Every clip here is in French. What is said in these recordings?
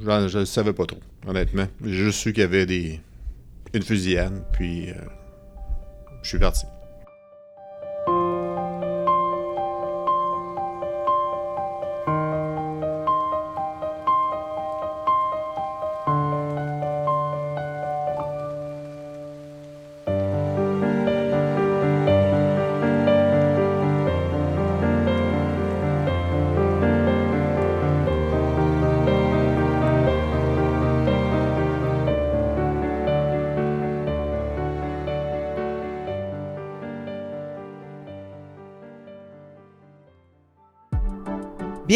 je ne savais pas trop, honnêtement. J'ai juste su qu'il y avait des... une fusillade, puis euh, je suis parti.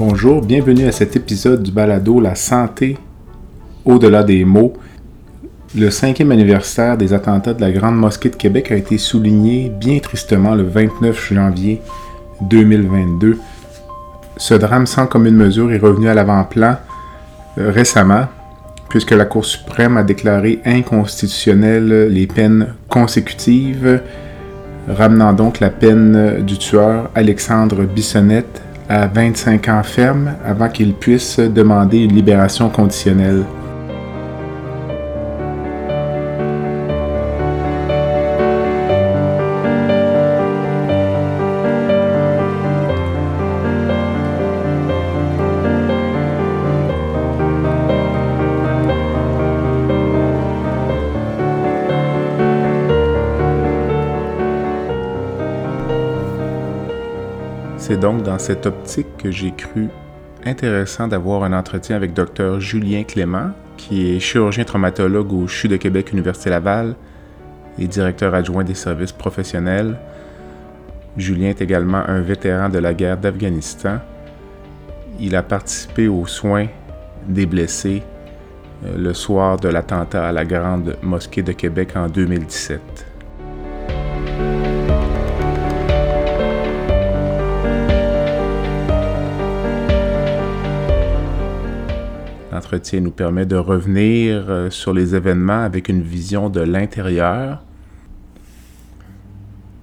Bonjour, bienvenue à cet épisode du balado La santé au-delà des mots. Le cinquième anniversaire des attentats de la Grande Mosquée de Québec a été souligné bien tristement le 29 janvier 2022. Ce drame sans commune mesure est revenu à l'avant-plan euh, récemment, puisque la Cour suprême a déclaré inconstitutionnelles les peines consécutives, ramenant donc la peine du tueur Alexandre Bissonnette à 25 ans ferme avant qu'il puisse demander une libération conditionnelle. Dans cette optique que j'ai cru intéressant d'avoir un entretien avec Dr Julien Clément, qui est chirurgien traumatologue au CHU de Québec Université Laval et directeur adjoint des services professionnels. Julien est également un vétéran de la guerre d'Afghanistan. Il a participé aux soins des blessés euh, le soir de l'attentat à la Grande Mosquée de Québec en 2017. L'entretien nous permet de revenir euh, sur les événements avec une vision de l'intérieur.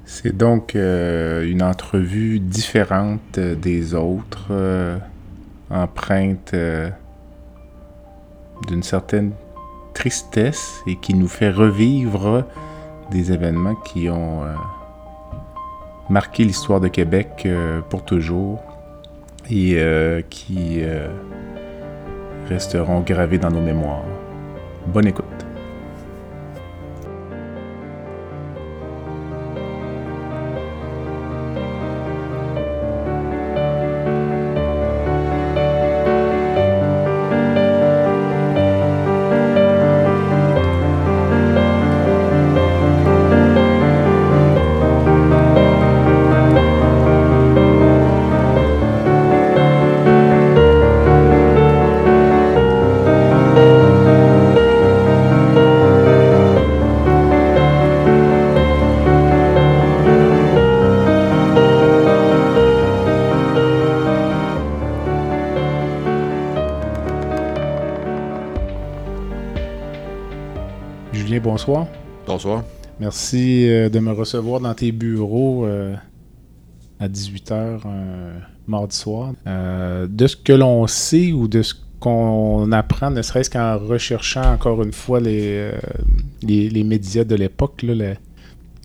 C'est donc euh, une entrevue différente des autres, euh, empreinte d'une certaine tristesse et qui nous fait revivre des événements qui ont marqué l'histoire de Québec pour toujours et qui resteront gravés dans nos mémoires. Bonne écoute. Bonsoir. Merci euh, de me recevoir dans tes bureaux euh, à 18h mardi soir. Euh, de ce que l'on sait ou de ce qu'on apprend, ne serait-ce qu'en recherchant encore une fois les, les, médias de l'époque, la,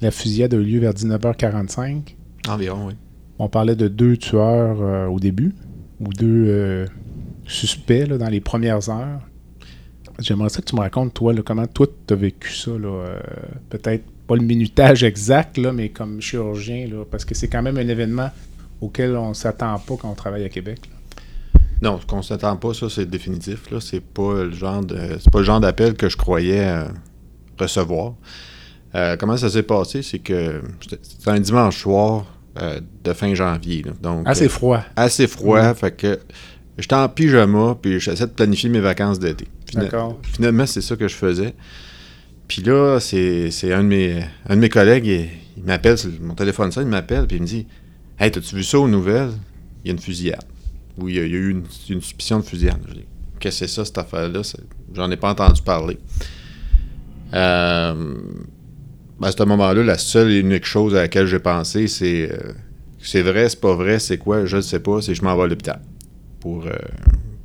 la, fusillade a eu lieu vers 19h45. Environ, oui. On parlait de deux tueurs au début, ou deux suspects dans les premières heures. J'aimerais ça que tu me racontes, toi, comment toi, tu as vécu ça. Euh, peut-être pas le minutage exact, là, mais comme chirurgien, là, parce que c'est quand même un événement auquel on s'attend pas quand on travaille à Québec. Non, ce qu'on s'attend pas, ça, c'est définitif. Là. C'est pas le genre de. C'est pas le genre d'appel que je croyais euh, recevoir. Euh, comment ça s'est passé? C'est que c'était un dimanche soir de fin janvier. donc, assez froid. Assez froid. Fait que J'étais en pyjama, puis j'essaie de planifier mes vacances d'été. D'accord. Finalement, c'est ça que je faisais. Puis là, c'est un, de mes- un de mes collègues, il, il m'appelle, mon téléphone ça, il m'appelle, puis il me dit Hey, t'as-tu vu ça aux nouvelles Il y a une fusillade. Oui, il y a, il y a eu une, une suspicion de fusillade. Je dis Qu'est-ce que c'est ça, cette affaire-là? J'en ai pas entendu parler. Euh, ben, à ce moment-là, la seule et unique chose à laquelle j'ai pensé, c'est euh, c'est vrai, c'est pas vrai, c'est quoi, je ne sais pas, c'est je m'en vais à l'hôpital pour, euh,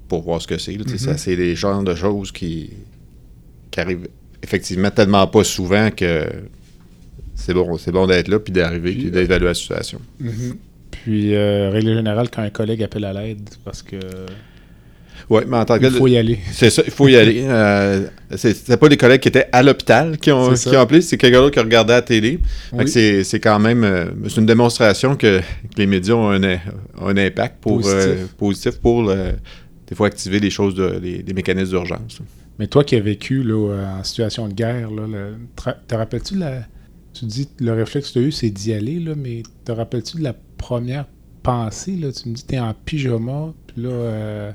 pour voir ce que c'est. Mhm. C'est des genres de choses qui, qui arrivent effectivement tellement pas souvent que c'est bon, c'est bon d'être là, puis d'arriver, Puis, puis d'évaluer la situation. Puis, euh, règle générale, quand un collègue appelle à l'aide, parce que Oui, mais en tant que il faut y aller. C'est ça, il faut y aller. Euh, c'est pas des collègues qui étaient à l'hôpital qui ont, qui ont appelé, c'est quelqu'un d'autre qui regardait la télé. Oui. c'est c'est quand même euh, c'est une démonstration que, que les médias ont un, ont un impact pour, Positif. euh, positif pour euh, des fois activer des choses, de, mécanismes d'urgence. Mais toi qui as vécu là, en situation de guerre, là, le- tra- te rappelles-tu de la. Tu dis le réflexe que tu as eu, c'est d'y aller, là, mais te rappelles-tu de la première pensée? Là? Tu me dis que tu es en pyjama, puis là, euh,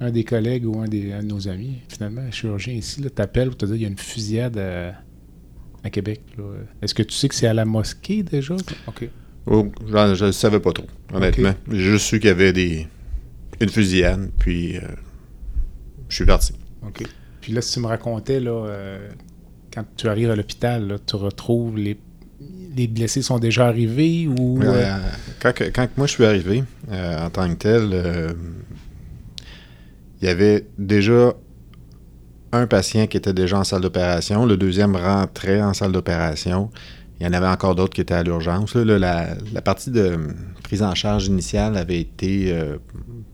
un des collègues ou un, des, un de nos amis, finalement, un chirurgien ici, t'appelle pour te dire qu'il y a une fusillade à, à Québec. Est-ce que tu sais que c'est à la mosquée déjà? OK. Oh, je ne savais pas trop, honnêtement. J'ai juste su qu'il y avait des, une fusillade, puis euh, je suis parti. OK. Puis là, si tu me racontais, là, euh, quand tu arrives à l'hôpital, tu retrouves les, les blessés sont déjà arrivés ou. euh, quand, que- quand que moi je suis arrivé, en tant que tel, il y avait déjà un patient qui était déjà en salle d'opération, le deuxième rentrait en salle d'opération. Il y en avait encore d'autres qui étaient à l'urgence. la, la partie de prise en charge initiale avait été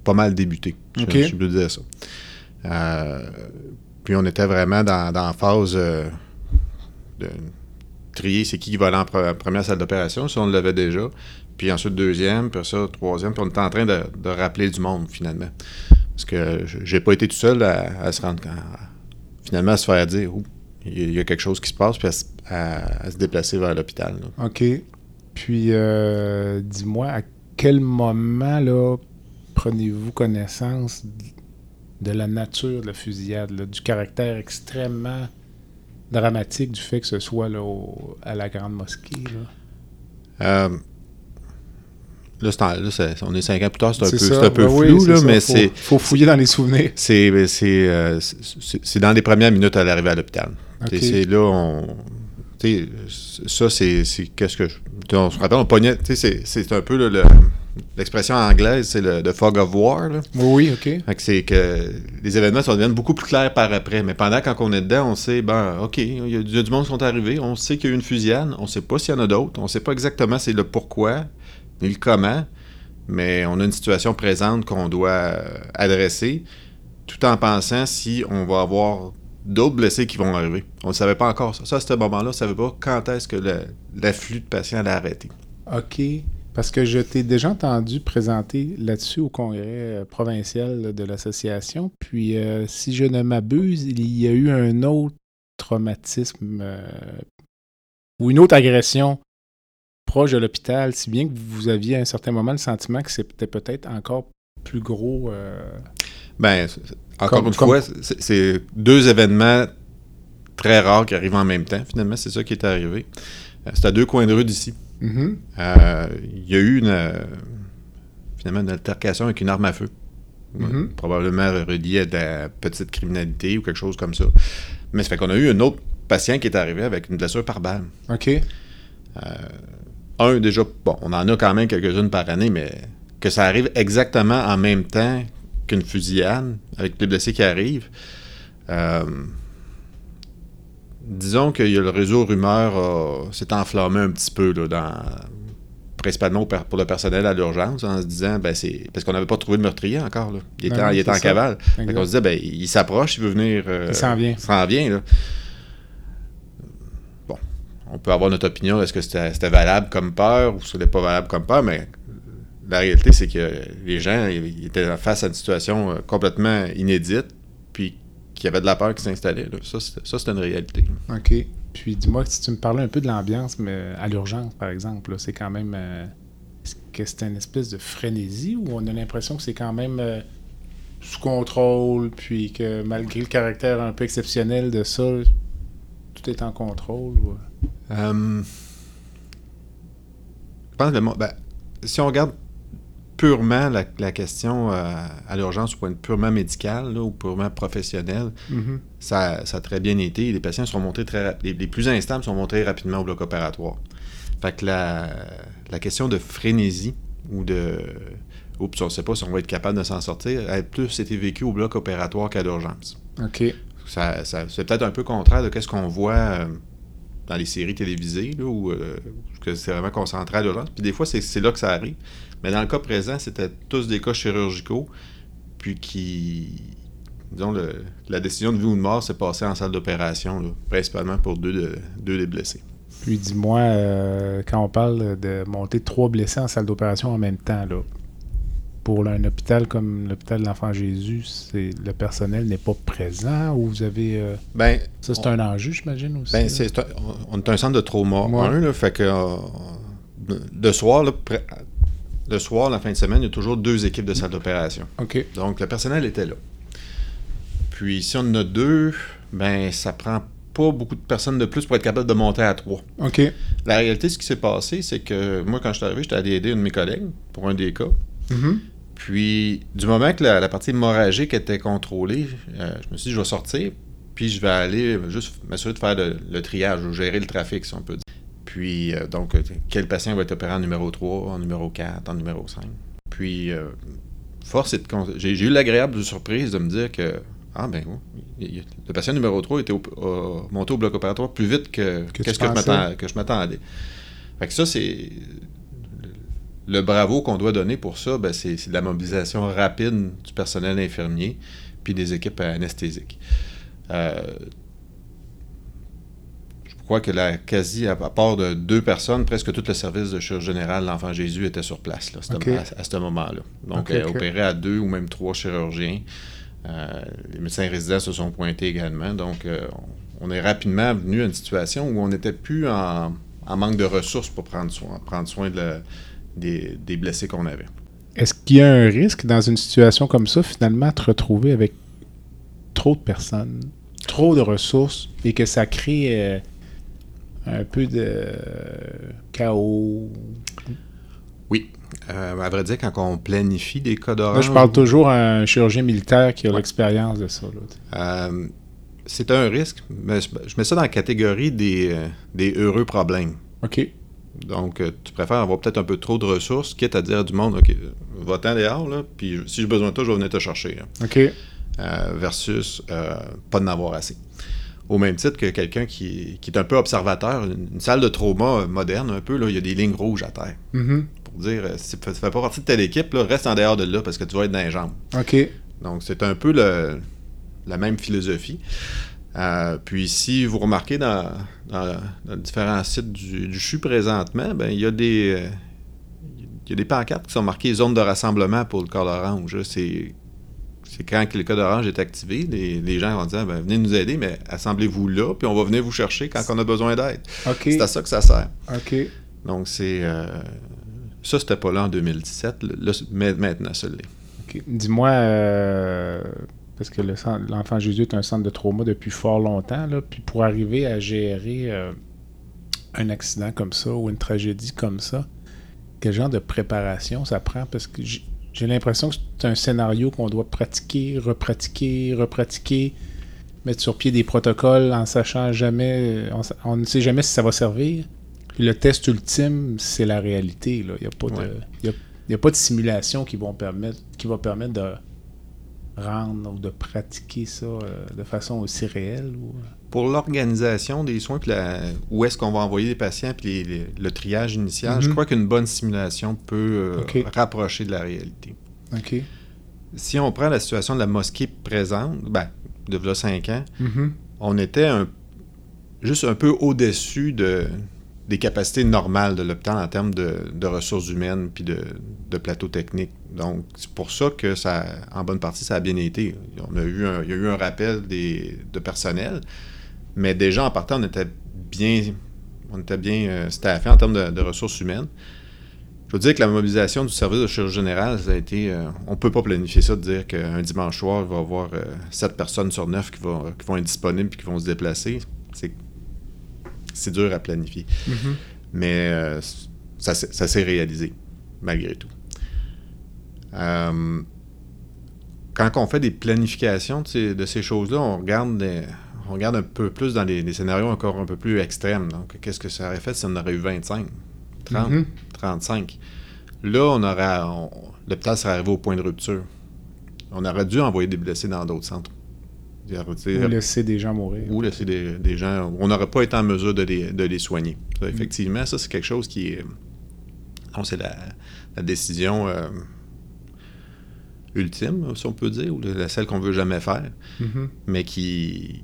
pas mal débutée. Je, je peux dire ça. Euh, puis on était vraiment dans, dans la phase euh, de trier c'est qui qui va aller en pre- première salle d'opération, si on l'avait déjà. Puis ensuite deuxième, puis ça troisième, puis on était en train de, de rappeler du monde finalement. Parce que j'ai pas été tout seul à, à se rendre à- finalement à se faire dire il y a- quelque chose qui se passe, puis à, se- à- à se déplacer vers l'hôpital. OK. Puis, euh, dis-moi, à quel moment, là, prenez-vous connaissance de la nature de la fusillade, là, du caractère extrêmement dramatique du fait que ce soit là, au- à la Grande Mosquée? Là? Euh, là, c'est en- là, c'est- on est cinq ans plus tard, c'est un peu, ça. c'est un peu Ben oui, flou, là, ça. mais Faut- c'est. faut fouiller dans les souvenirs. C'est c'est, euh, c'est- dans les premières minutes à l'arrivée à l'hôpital. C'est là, on. Sais, ça, c'est. Qu'est-ce que. je- On se rappelle, on pognait. tu sais, C'est un peu là, le- l'expression anglaise, c'est le the fog of war. Là. Oui, OK. C'est que les événements ça deviennent beaucoup plus clairs par après. Mais pendant, quand on est dedans, on sait, ben, OK, il y, a du- il y a du monde qui sont arrivés, on sait qu'il y a eu une fusillade, on sait pas s'il y en a d'autres, on sait pas exactement c'est le pourquoi, ni le comment, mais on a une situation présente qu'on doit adresser, tout en pensant si on va avoir d'autres blessés qui vont arriver. On ne savait pas encore ça. Ça, à ce moment-là, on ne savait pas quand est-ce que l'afflux de patients allait arrêter. OK. Parce que je t'ai déjà entendu présenter là-dessus au congrès euh, provincial de l'association. Puis, euh, si je ne m'abuse, il y a eu un autre traumatisme euh, ou une autre agression proche de l'hôpital, si bien que vous aviez à un certain moment le sentiment que c'était peut-être encore plus gros. euh, Ben, encore Comme- une comme- fois, c'est deux événements très rares qui arrivent en même temps. Finalement, c'est ça qui est arrivé. Euh, C'est à deux coins de rue d'ici. mhm. Euh, Il y a eu une, euh, finalement une altercation avec une arme à feu. Mhm. Probablement reliée à de la petite criminalité ou quelque chose comme ça. Mais ça fait qu'on a eu un autre patient qui est arrivé avec une blessure par balle. OK. un, déjà, bon, on en a quand même quelques-unes par année, mais que ça arrive exactement en même temps qu'une fusillade, avec les blessés qui arrivent. euh, disons que le réseau rumeur s'est enflammé un petit peu, là, dans, principalement pour le personnel à l'urgence, en se disant, ben c'est parce qu'on n'avait pas trouvé le meurtrier encore. Là. Il était, Ben en- oui, il était en cavale. Qu'on se disait, ben, il s'approche, il veut venir. euh, Il s'en vient. Il s'en vient, là. Bon, on peut avoir notre opinion, est-ce que c'était valable comme peur ou c'était pas valable comme peur, mais la réalité, c'est que les gens ils étaient face à une situation euh, complètement inédite, puis qu'il y avait de la peur qui s'installait. Ça, c'était c'était une réalité. OK. Puis dis-moi si tu me parlais un peu de l'ambiance, mais à l'urgence, par exemple, c'est quand même. euh, Est-ce que c'est une espèce de frénésie ou on a l'impression que c'est quand même euh, sous contrôle, puis que malgré le caractère un peu exceptionnel de ça, tout est en contrôle? Ou... Euh, je pense que le, ben, si on regarde purement la, la question euh, à l'urgence, au point de purement médical là, ou purement professionnel, Mhm. ça, ça a très bien été. Les patients sont montés très les, les plus instables sont montés rapidement au bloc opératoire. Fait que la, la question de frénésie ou de. Oups, on ne sait pas si on va être capable de s'en sortir, a plus été vécue au bloc opératoire qu'à l'urgence. OK. Ça, ça- c'est peut-être un peu contraire de ce qu'on voit euh, dans les séries télévisées, là, où euh, que c'est vraiment concentré à l'urgence. Puis des fois, c'est là que ça arrive. Mais dans le cas présent, c'était tous des cas chirurgicaux, puis qui. Disons, le- la décision de vie ou de mort s'est passée en salle d'opération, principalement pour deux, de- deux des blessés. Puis dis-moi, euh, quand on parle de monter trois blessés en salle d'opération en même temps, là, pour un hôpital comme l'hôpital de l'Enfant Jésus, c'est le personnel n'est pas présent ou vous avez... euh, Ben, ça, c'est un enjeu, j'imagine, aussi? Ben, c'est un- on est un centre de trauma Ouais. là, fait que euh, de soir, là, le soir, la fin de semaine, il y a toujours deux équipes de salle d'opération. OK. Donc, le personnel était là. Puis, si on en a deux, ben, ça prend pas beaucoup de personnes de plus pour être capable de monter à trois. OK. La réalité, ce qui s'est passé, c'est que moi, quand je suis arrivé, j'étais allé aider un de mes collègues pour un des cas. Mhm. Puis, du moment que la, la partie hémorragique était contrôlée, euh, je me suis dit, je vais sortir, puis je vais aller juste m'assurer de faire le, le triage, ou gérer le trafic, si on peut dire. Puis, euh, donc, euh, quel patient va être opéré en numéro 3, en numéro 4, en numéro 5. Puis, euh, force est de J'ai eu l'agréable surprise de me dire que, ah ben oui, le patient numéro 3 était au- monté au bloc opératoire plus vite que, qu'est-ce que, je que m'attendais. Fait que ça, c'est le bravo qu'on doit donner pour ça, ben, c'est, de la mobilisation rapide du personnel infirmier puis des équipes anesthésiques. Euh, crois que la quasi, à, part de deux personnes, presque tout le service de chirurgie générale, l'Enfant Jésus était sur place là, à, ce- Ok. à- à ce moment-là. Donc, Ok, ok. opéré à deux ou même trois chirurgiens. Euh, les médecins résidents se sont pointés également. Donc, euh, on, on est rapidement venu à une situation où on n'était plus en, en manque de ressources pour prendre soin, prendre soin de la- des, des blessés qu'on avait. Est-ce qu'il y a un risque dans une situation comme ça, finalement, de te retrouver avec trop de personnes, trop de ressources, et que ça crée euh, un peu de chaos? Oui. Euh, à vrai dire, quand on planifie des cas d'orange, je parle toujours à un chirurgien militaire qui a Ouais. l'expérience de ça. euh, c'est un risque, mais je, je mets ça dans la catégorie des, euh, des heureux problèmes. OK. Donc, tu préfères avoir peut-être un peu trop de ressources, quitte à dire à du monde, OK, va-t'en dehors, là, puis si j'ai besoin de toi, je vais venir te chercher. là. OK. Euh, versus pas d'en avoir assez. Au même titre que quelqu'un qui, qui est un peu observateur, une, salle de trauma moderne, un peu, là, il y a des lignes rouges à terre. Mhm. Pour dire, si tu ne fais pas partie de telle équipe, là, reste en dehors de là parce que tu vas être dans les jambes. OK. Donc, c'est un peu le- la même philosophie. Euh, puis, si vous remarquez dans, dans- dans différents sites du, du CHU présentement, ben, il y a des. euh, il y a des pancartes qui sont marquées zone de rassemblement pour le code orange. C'est, c'est quand le code orange est activé, les, les gens vont dire ben, venez nous aider, mais assemblez-vous là, puis on va venir vous chercher quand on a besoin d'aide. C'est à ça que ça sert. OK. Donc, c'est. euh, ça, c'était pas là en 2017. Là, maintenant, ça l'est. OK. Dis-moi, euh, parce que le centre- l'Enfant Jésus est un centre de trauma depuis fort longtemps, là, puis pour arriver à gérer euh, un accident comme ça ou une tragédie comme ça, quel genre de préparation ça prend? Parce que j'ai l'impression que c'est un scénario qu'on doit pratiquer, repratiquer, repratiquer, mettre sur pied des protocoles en sachant jamais, on, sa- on ne sait jamais si ça va servir. Puis le test ultime, c'est la réalité. là. Il n'y a, pas de- Ouais. il y a- il y a pas de simulation qui, vont permettre, qui va permettre de rendre ou de pratiquer ça euh, de façon aussi réelle. Ou... Pour l'organisation des soins, puis la- où est-ce qu'on va envoyer les patients, puis les- les- le triage initial, je Mhm. crois qu'une bonne simulation peut euh, rapprocher de la réalité. OK. Si on prend la situation de la mosquée présente, ben, de là 5 ans, Mhm. on était un- juste un peu au-dessus de, des capacités normales de l'hôpital en termes de, de ressources humaines puis de, de plateau technique. Donc, c'est pour ça que ça, en bonne partie, ça a bien été. On a eu un- il y a eu un rappel des, de personnel, mais déjà en partant, on était bien, on était bien euh, staffé en termes de, de ressources humaines. Je veux dire que la mobilisation du service de chirurgie générale, ça a été. euh, on peut pas planifier ça de dire qu'un dimanche soir, il va y avoir euh, 7 personnes sur 9 qui vont, qui vont être disponibles et qui vont se déplacer. C'est c'est dur à planifier. Mhm. Mais euh, ça, s'est- ça s'est réalisé, malgré tout. Euh, quand on fait des planifications de ces, de ces choses-là, on regarde, des- on regarde un peu plus dans les, les scénarios encore un peu plus extrêmes. Donc, qu'est-ce que ça aurait fait si on aurait eu 25, 30, Mhm. 35? Là, on aurait, on- l'hôpital serait arrivé au point de rupture. On aurait dû envoyer des blessés dans d'autres centres. Ou laisser des gens mourir. ou laisser des, des gens. On n'aurait pas été en mesure de les, de les soigner. Ça, effectivement, ça, c'est quelque chose qui est. bon, c'est la, la décision euh, ultime, si on peut dire, ou la celle qu'on veut jamais faire, Mhm. mais qui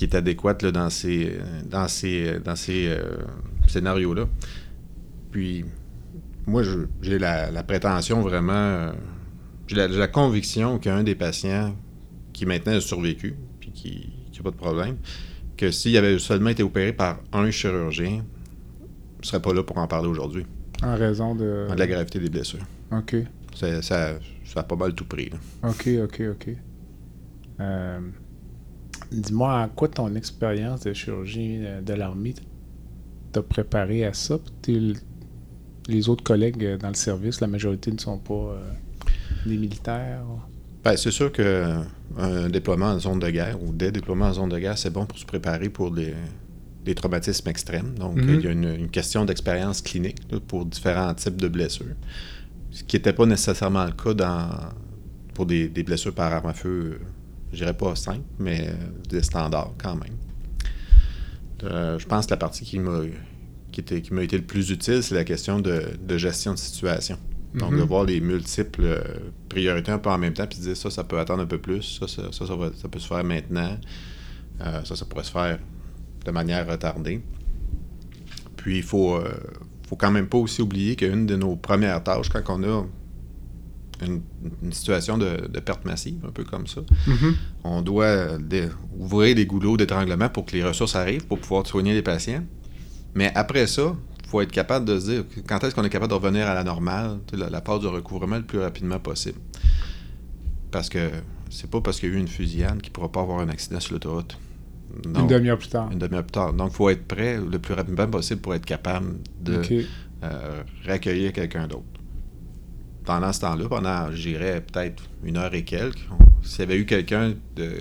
qui est adéquate là, dans ces, dans ces, dans ces euh, scénarios-là. Puis, moi, j'ai la, la prétention vraiment. euh, j'ai la, conviction qu'un des patients qui maintenant a survécu, puis qui n'a pas de problème, que s'il avait seulement été opéré par un chirurgien, ne serait pas là pour en parler aujourd'hui, En raison de. de la gravité des blessures. Ok. Ça, ça, ça a pas mal tout pris. là. Ok, ok, ok. Euh, Dis-moi, en quoi ton expérience de chirurgien euh, de l'armée t'a préparé à ça? Puis les autres collègues euh, dans le service, la majorité ne sont pas euh, des militaires. Ben, c'est sûr qu'un déploiement en zone de guerre ou des déploiements en zone de guerre, c'est bon pour se préparer pour des, des traumatismes extrêmes. Donc, Mhm. il y a une, une question d'expérience clinique là, pour différents types de blessures. Ce qui n'était pas nécessairement le cas dans, pour des, des blessures par arme à feu, je dirais pas simples, mais euh, des standards quand même. Euh, je pense que la partie qui m'a qui était- qui m'a été le plus utile, c'est la question de, de gestion de situation. Donc, Mhm. de voir les multiples euh, priorités un peu en même temps, puis de dire ça, ça peut attendre un peu plus, ça, ça, ça, ça va- ça peut se faire maintenant, Euh, ça, ça pourrait se faire de manière retardée. Puis, il faut, faut quand même pas aussi oublier qu'une de nos premières tâches, quand on a une, une situation de, de perte massive, un peu comme ça, Mhm. on doit euh, dé- ouvrir les goulots d'étranglement pour que les ressources arrivent pour pouvoir soigner les patients. Mais après ça, il faut être capable de se dire quand est-ce qu'on est capable de revenir à la normale, la, la phase de recouvrement le plus rapidement possible? Parce que c'est pas parce qu'il y a eu une fusillade qu'il ne pourra pas avoir un accident sur l'autoroute. Une demi-heure plus tard. une demi-heure plus tard. Donc, il faut être prêt le plus rapidement possible pour être capable de Ok. euh, réaccueillir quelqu'un d'autre. Pendant ce temps-là, pendant, je dirais, peut-être une heure et quelques, s'il y avait eu quelqu'un de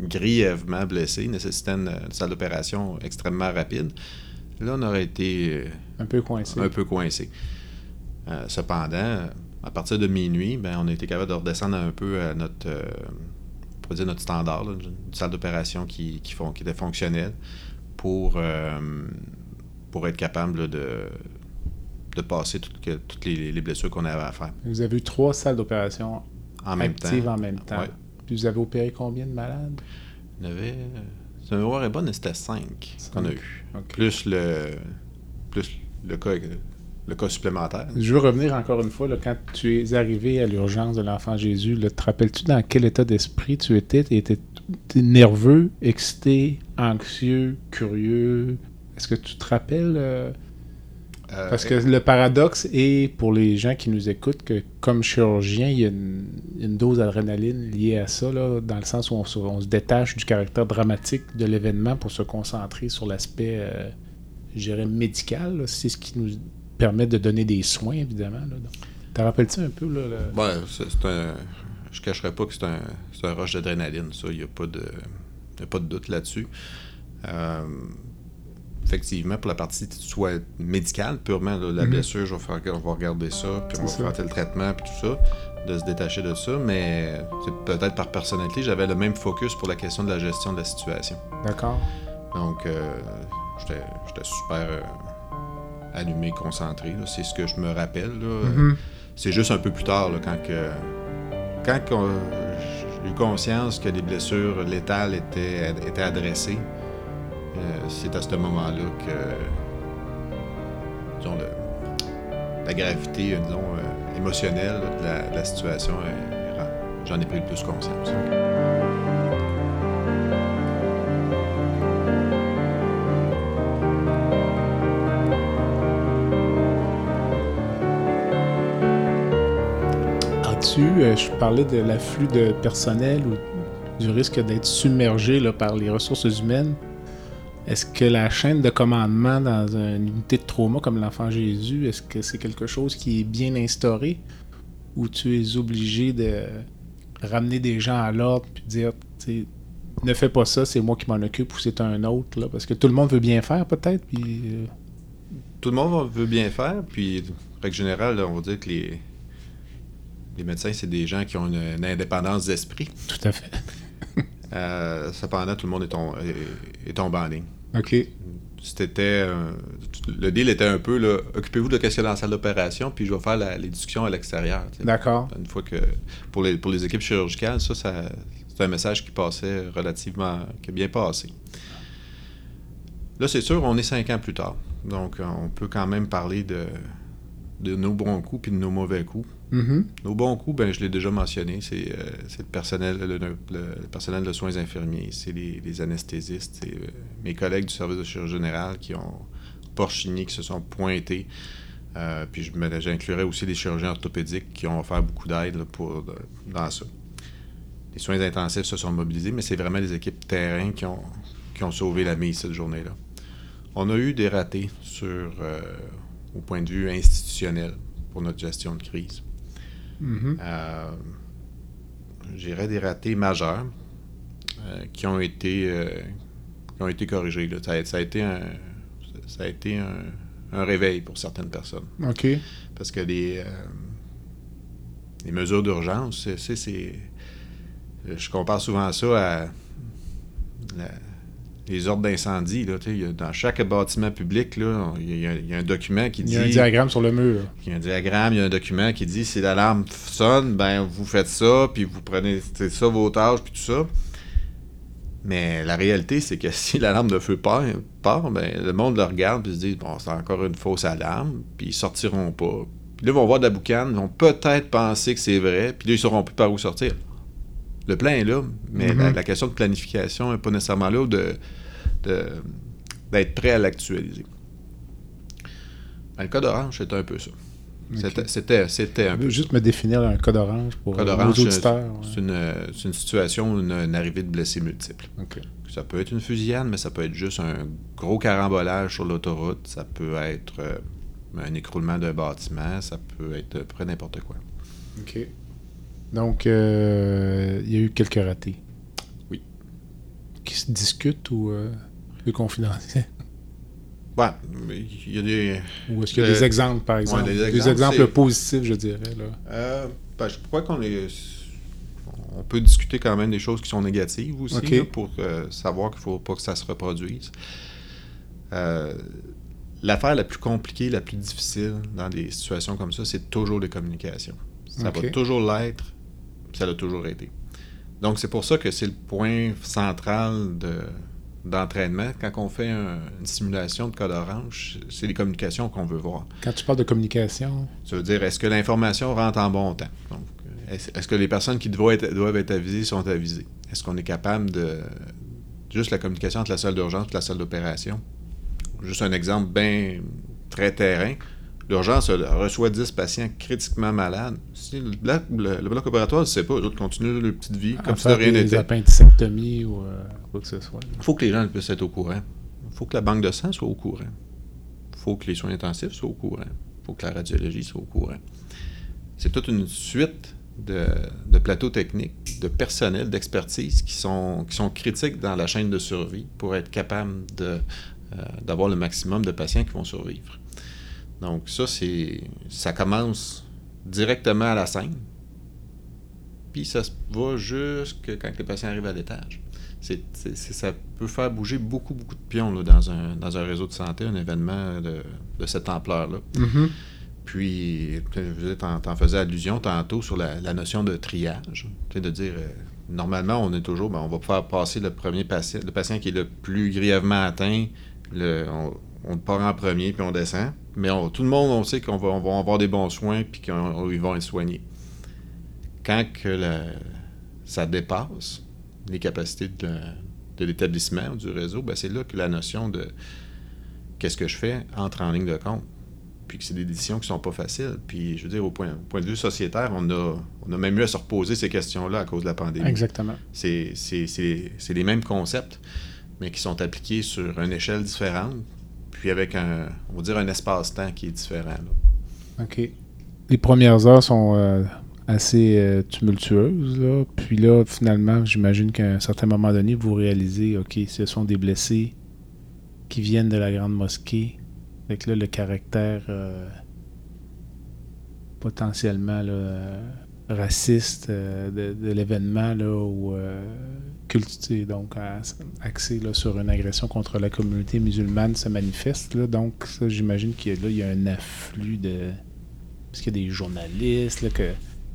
grièvement blessé, nécessitant une, une salle d'opération extrêmement rapide, là, on aurait été euh, Un peu coincé. un peu coincé. Euh, cependant, à partir de minuit, ben, on a été capable de redescendre un peu à notre, euh, on dire notre standard, là, une salle d'opération qui, qui, fon- qui était fonctionnelle pour, pour être capable là, de, de passer toutes, que- toutes les, les blessures qu'on avait à faire Vous avez eu trois salles d'opération en même temps. actives en même temps. Ouais. Puis vous avez opéré combien de malades? Il y avait, si ma mémoire est bonne, c'était cinq qu'on a eu. Plus le, plus le cas, le cas supplémentaire. Je veux revenir encore une fois, là, quand tu es arrivé à l'urgence de l'enfant Jésus, là, te rappelles-tu dans quel état d'esprit tu étais? Tu étais nerveux, excité, anxieux, curieux? Est-ce que tu te rappelles? euh, Euh, Parce que le paradoxe est, pour les gens qui nous écoutent, que comme chirurgien, il y a une, une dose d'adrénaline liée à ça, là, dans le sens où on se, on se détache du caractère dramatique de l'événement pour se concentrer sur l'aspect, euh, je dirais, médical. C'est ce qui nous permet de donner des soins, évidemment. Là. Donc, Te rappelles-tu un peu? Là, le- Ouais, c'est un. Je cacherai pas que c'est un, un rush d'adrénaline, ça. Il n'y a, pas de- y a pas de doute là-dessus. Euh, effectivement, pour la partie soit médicale, purement, là, la Mhm. blessure, je vais faire, on va regarder ça, puis on va ça. faire tel traitement, puis tout ça, de se détacher de ça. Mais c'est peut-être par personnalité, j'avais le même focus pour la question de la gestion de la situation. D'accord. Donc, euh, j'étais j'étais super euh, allumé, concentré. C'est ce que je me rappelle. Mhm. C'est juste un peu plus tard, là, quand, que, quand j'ai eu conscience que les blessures létales étaient, étaient adressées. Euh, c'est à ce moment-là que disons, la gravité euh, disons, euh, émotionnelle de, la, de la situation, j'en ai pris le plus conscience. Je parlais de l'afflux de personnel ou du risque d'être submergé par les ressources humaines? Est-ce que la chaîne de commandement dans une unité de trauma comme l'enfant Jésus, est-ce que c'est quelque chose qui est bien instauré ou tu es obligé de ramener des gens à l'ordre puis dire ne fais pas ça, c'est moi qui m'en occupe ou c'est un autre là, parce que tout le monde veut bien faire peut-être puis euh, tout le monde veut bien faire puis règle générale, on va dire que les les médecins c'est des gens qui ont une, indépendance d'esprit. Tout à fait. euh, cependant, tout le monde est, est tombé en ligne. OK. C'était. Euh, le deal était un peu, là, occupez-vous de ce qu'il y a dans la salle d'opération, puis je vais faire les discussions à l'extérieur. D'accord. Une fois que. Pour les, pour les équipes chirurgicales, ça, ça c'est un message qui passait relativement. qui a bien passé. Là, c'est sûr, on est cinq ans plus tard. Donc, on peut quand même parler de, de nos bons coups puis de nos mauvais coups. Mm-hmm. Nos bons ben, je l'ai déjà mentionné, c'est euh, le, personnel, le, personnel de soins infirmiers, c'est les, anesthésistes, c'est euh, mes collègues du service de chirurgie générale qui ont porchigné, qui se sont pointés. Euh, puis j'inclurais aussi les chirurgiens orthopédiques qui ont offert beaucoup d'aide dans ça. Les soins intensifs se sont mobilisés, mais c'est vraiment les équipes terrain qui ont, qui ont sauvé la mise cette journée-là. On a eu des ratés sur, au point de vue institutionnel pour notre gestion de crise. Euh, j'irais des ratés majeurs euh, qui ont été euh, ont été corrigés. Ça, a, été un ça a été un, réveil pour certaines personnes. OK. Parce que les, les mesures d'urgence, c'est je compare souvent ça à les ordres d'incendie. Là, dans chaque bâtiment public, il, y a, un document qui dit. Il y a un diagramme sur le mur. Il y a un diagramme, il y a un document qui dit si l'alarme sonne, ben vous faites ça, puis vous prenez ça, vos tâches, puis tout ça. Mais la réalité, c'est que si l'alarme de feu part, part ben, le monde le regarde puis se dit bon, c'est encore une fausse alarme, puis ils sortiront pas. Puis là, ils vont voir de la boucane, ils vont peut-être penser que c'est vrai, puis là, ils sauront plus par où sortir. Le plan est là, mais Mm-hmm. la, question de planification n'est pas nécessairement là de, d'être prêt à l'actualiser. Dans le cas d'Orange, c'était un peu ça. C'était, c'était, un peu. Juste me définir un code orange pour code orange, auditeurs. C'est, une, une situation, une, une, arrivée de blessés multiples. OK. Ça peut être une fusillade, mais ça peut être juste un gros carambolage sur l'autoroute. Ça peut être euh, un écroulement d'un bâtiment. Ça peut être près n'importe quoi. OK. Donc, euh, il y a eu quelques ratés. Oui. Qui se discutent ou euh, plus confidentiels? Ouais, il y a des. Ou est-ce qu'il y a des exemples, par exemple? Ouais, des des exemples, positifs, je dirais. Là. Euh, ben, je crois qu'on est. On peut discuter quand même des choses qui sont négatives aussi là, pour euh, savoir qu'il ne faut pas que ça se reproduise. Euh, L'affaire la plus compliquée, la plus difficile dans des situations comme ça, c'est toujours les communications. Ça va toujours l'être, ça l'a toujours été. Donc c'est pour ça que c'est le point central de d'entraînement. Quand on fait un- une simulation de code orange, c'est les communications qu'on veut voir. Quand tu parles de communication, Ça veut dire, est-ce que l'information rentre en bon temps? Donc, est-ce que les personnes qui doivent être, doivent être avisées sont avisées? Est-ce qu'on est capable de... Juste la communication entre la salle d'urgence et la salle d'opération? Juste un exemple bien très terrain. L'urgence reçoit 10 patients critiquement malades. Si le bloc, le, le bloc opératoire ne sait pas, les autres continuent leur petite vie comme si de rien n'était. appendicectomies ou euh, quoi que ce soit. Il faut que les gens puissent être au courant. Il faut que la banque de sang soit au courant. Il faut que les soins intensifs soient au courant. Il faut que la radiologie soit au courant. C'est toute une suite de, de plateaux techniques, de personnel, d'expertise qui sont, qui sont critiques dans la chaîne de survie pour être capable de, euh, d'avoir le maximum de patients qui vont survivre. Donc ça, c'est ça commence directement à la scène, puis ça se va jusque quand les patients arrivent à l'étage. C'est, c'est- c'est- ça peut faire bouger beaucoup, beaucoup de pions là, dans, un, dans un réseau de santé, un événement de, de cette ampleur-là. Mhm. Puis, tu sais, t'en, t'en faisais allusion tantôt sur la, la notion de triage. De dire, euh, normalement, on est toujours, ben, on va faire passer le premier patient, le patient qui est le plus grièvement atteint, le, on, on part en premier, puis on descend. Mais on- tout le monde, on sait qu'on va, on va avoir des bons soins, puis qu'ils vont être soignés. Quand que la- ça dépasse les capacités de, de l'établissement ou du réseau, ben, c'est là que la notion de qu'est-ce que je fais entre en ligne de compte puis que c'est des décisions qui sont pas faciles. Puis, je veux dire, au point, au point de vue sociétaire, on a, on a même eu à se reposer ces questions-là à cause de la pandémie. Exactement. C'est les mêmes concepts. mais qui sont appliqués sur une échelle différente, puis avec un, on va dire, un espace-temps qui est différent. là. OK. Les premières heures sont euh, assez euh, tumultueuses. Puis là, finalement, j'imagine qu'à un certain moment donné, vous réalisez, OK, ce sont des blessés qui viennent de la grande mosquée. Fait que là, le caractère euh, potentiellement raciste euh, de, l'événement, ou euh, donc axé sur une agression contre la communauté musulmane se manifeste. Là. Donc, j'imagine qu'il y a, là, il y a un afflux de. Parce qu'il y a des journalistes, là, que.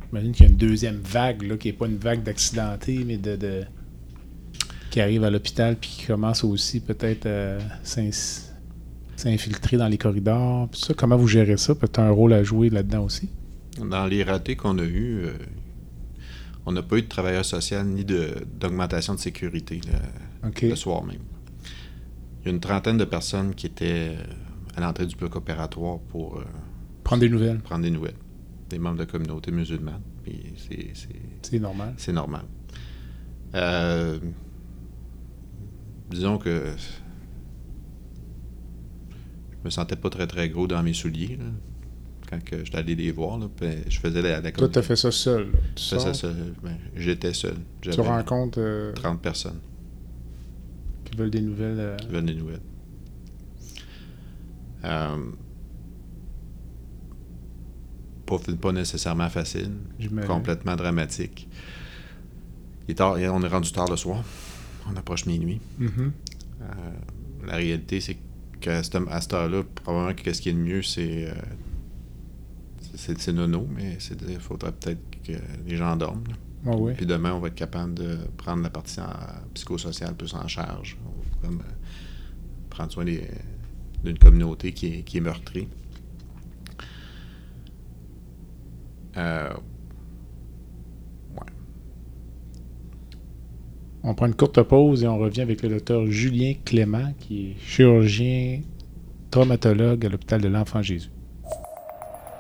J'imagine qu'il y a une deuxième vague, là, qui n'est pas une vague d'accidentés, mais de, qui arrive à l'hôpital puis qui commence aussi peut-être à s'infiltrer dans les corridors. Puis ça, comment vous gérez ça? Peut-être un rôle à jouer là-dedans aussi? Dans les ratés qu'on a eus, euh, on n'a pas eu de travailleur social ni d'augmentation de, sécurité le soir même. Il y a une trentaine de personnes qui étaient euh, à l'entrée du bloc opératoire pour euh, Prendre des nouvelles. prendre des nouvelles. Des membres de la communauté musulmane. C'est- normal. c'est normal. Euh, disons que je me sentais pas très très gros dans mes souliers là, quand que j'étais allé les voir. Là, je faisais la, la Toi, tu as fait ça seul. là. Tu, Je ben, J'étais seul. tu rencontres euh, 30 personnes qui veulent des nouvelles. euh, qui veulent des nouvelles. Euh, pas, pas nécessairement facile, complètement dramatique. Il est tard, on est rendu tard le soir. On approche minuit. Mhm. Euh, la réalité, c'est qu'à cette, heure-là, probablement que ce qui est le mieux, c'est. C'est nono, mais il faudrait peut-être que les gens dorment. Ah. Puis demain, on va être capable de prendre la partie psychosociale plus en charge. On va comme, euh, prendre soin d'une communauté qui est, qui est meurtrie. Euh, ouais. On prend une courte pause et on revient avec le docteur Julien Clément, qui est chirurgien traumatologue à l'hôpital de l'Enfant Jésus.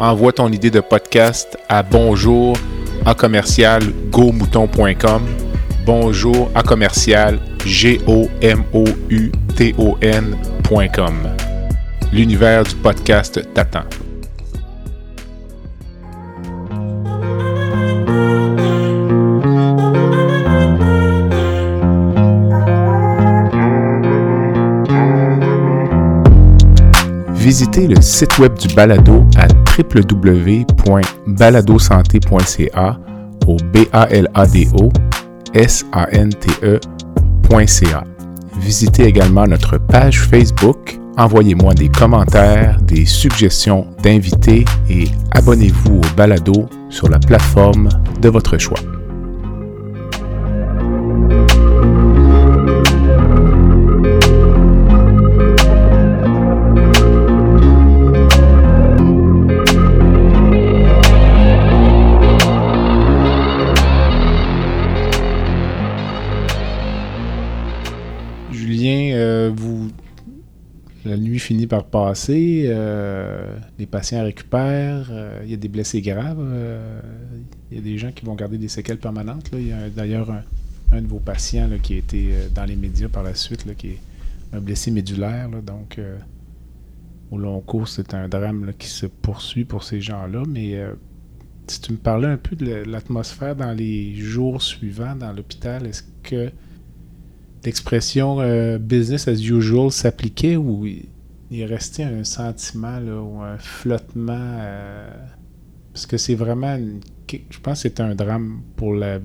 Envoie ton idée de podcast à bonjour à commercial gomouton.com. Bonjour à commercial g o m o u t o n.com. L'univers du podcast t'attend. Visitez le site web du balado à www.baladosanté.ca au b a l a d o s a n t. Visitez également notre page Facebook, envoyez-moi des commentaires, des suggestions d'invités et abonnez-vous au balado sur la plateforme de votre choix. Par passer, euh, les patients récupèrent, euh, il y a des blessés graves, euh, il y a des gens qui vont garder des séquelles permanentes. Il y a d'ailleurs un, de vos patients qui a été dans les médias par la suite, qui est un blessé médulaire. donc, au long cours, c'est un drame qui se poursuit pour ces gens-là. Mais si tu me parlais un peu de la- l'atmosphère dans les jours suivants dans l'hôpital, est-ce que l'expression business as usual s'appliquait ou il il restait un sentiment ou un flottement euh, parce que c'est vraiment une- je pense que c'est un drame pour la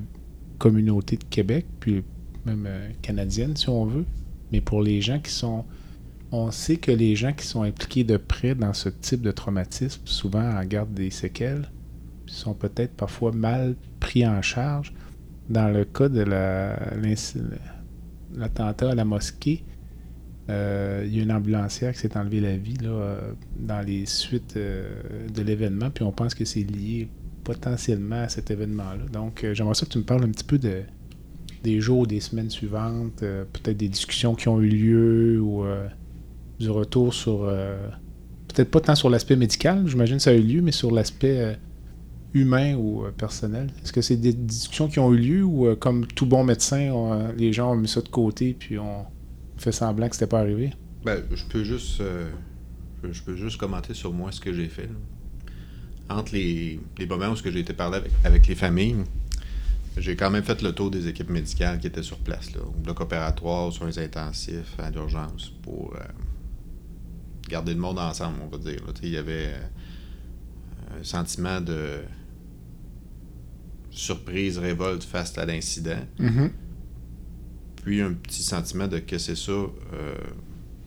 communauté de Québec puis même euh, canadienne si on veut mais pour les gens qui sont on sait que les gens qui sont impliqués de près dans ce type de traumatisme souvent en gardent des séquelles sont peut-être parfois mal pris en charge. Dans le cas de l'attentat à la mosquée, Euh, il y a une ambulancière qui s'est enlevée la vie là, euh, dans les suites euh, de l'événement, puis on pense que c'est lié potentiellement à cet événement-là. Donc, j'aimerais ça que tu me parles un petit peu de, des jours, des semaines suivantes, peut-être des discussions qui ont eu lieu ou du retour sur. peut-être pas tant sur l'aspect médical, j'imagine que ça a eu lieu, mais sur l'aspect humain ou personnel. Est-ce que c'est des discussions qui ont eu lieu ou, comme tout bon médecin, les gens ont mis ça de côté puis on fait semblant que c'était pas arrivé? Ben, je peux juste. euh, je, peux juste commenter sur moi ce que j'ai fait. là. Entre les, les moments où j'ai été parler avec, avec les familles, j'ai quand même fait le tour des équipes médicales qui étaient sur place, là, au bloc opératoire, aux soins intensifs, à l'urgence, pour euh, garder le monde ensemble, on va dire. Il y avait euh, un sentiment de surprise, révolte face à l'incident puis un petit sentiment de que c'est ça euh,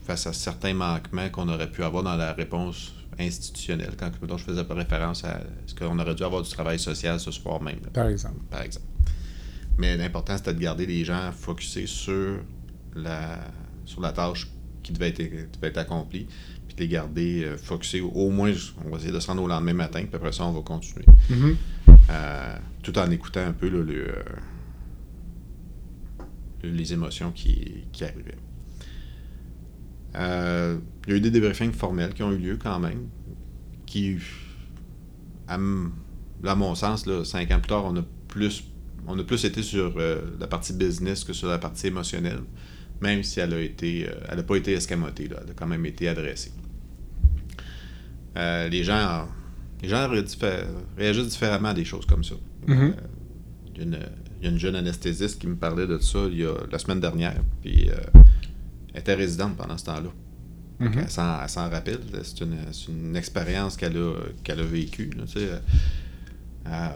face à certains manquements qu'on aurait pu avoir dans la réponse institutionnelle, quand je faisais référence à ce qu'on aurait dû avoir du travail social ce soir même, là, Par exemple. par exemple. Mais l'important, c'était de garder les gens focusés sur la, sur la tâche qui devait être, devait être accomplie, puis de les garder euh, focusés. Au moins, on va essayer de se rendre au lendemain matin, puis après ça, on va continuer. Mhm. Euh, tout en écoutant un peu là, le, les émotions qui, qui arrivaient. Euh, il y a eu des débriefings formels qui ont eu lieu quand même, qui, à, mon sens, là, cinq ans plus tard, on a plus, on a plus été sur euh, la partie business que sur la partie émotionnelle, même si elle a été, euh, elle n'a pas été escamotée, là, elle a quand même été adressée. Les gens, les gens réagissent différemment à des choses comme ça. Il, y a une, il y a une jeune anesthésiste qui me parlait de ça il y a, la semaine dernière, puis euh, elle était résidente pendant ce temps-là. Elle s'en elle s'en rappelle. C'est une, c'est une expérience qu'elle a, a vécue. là, tu sais. Euh, euh,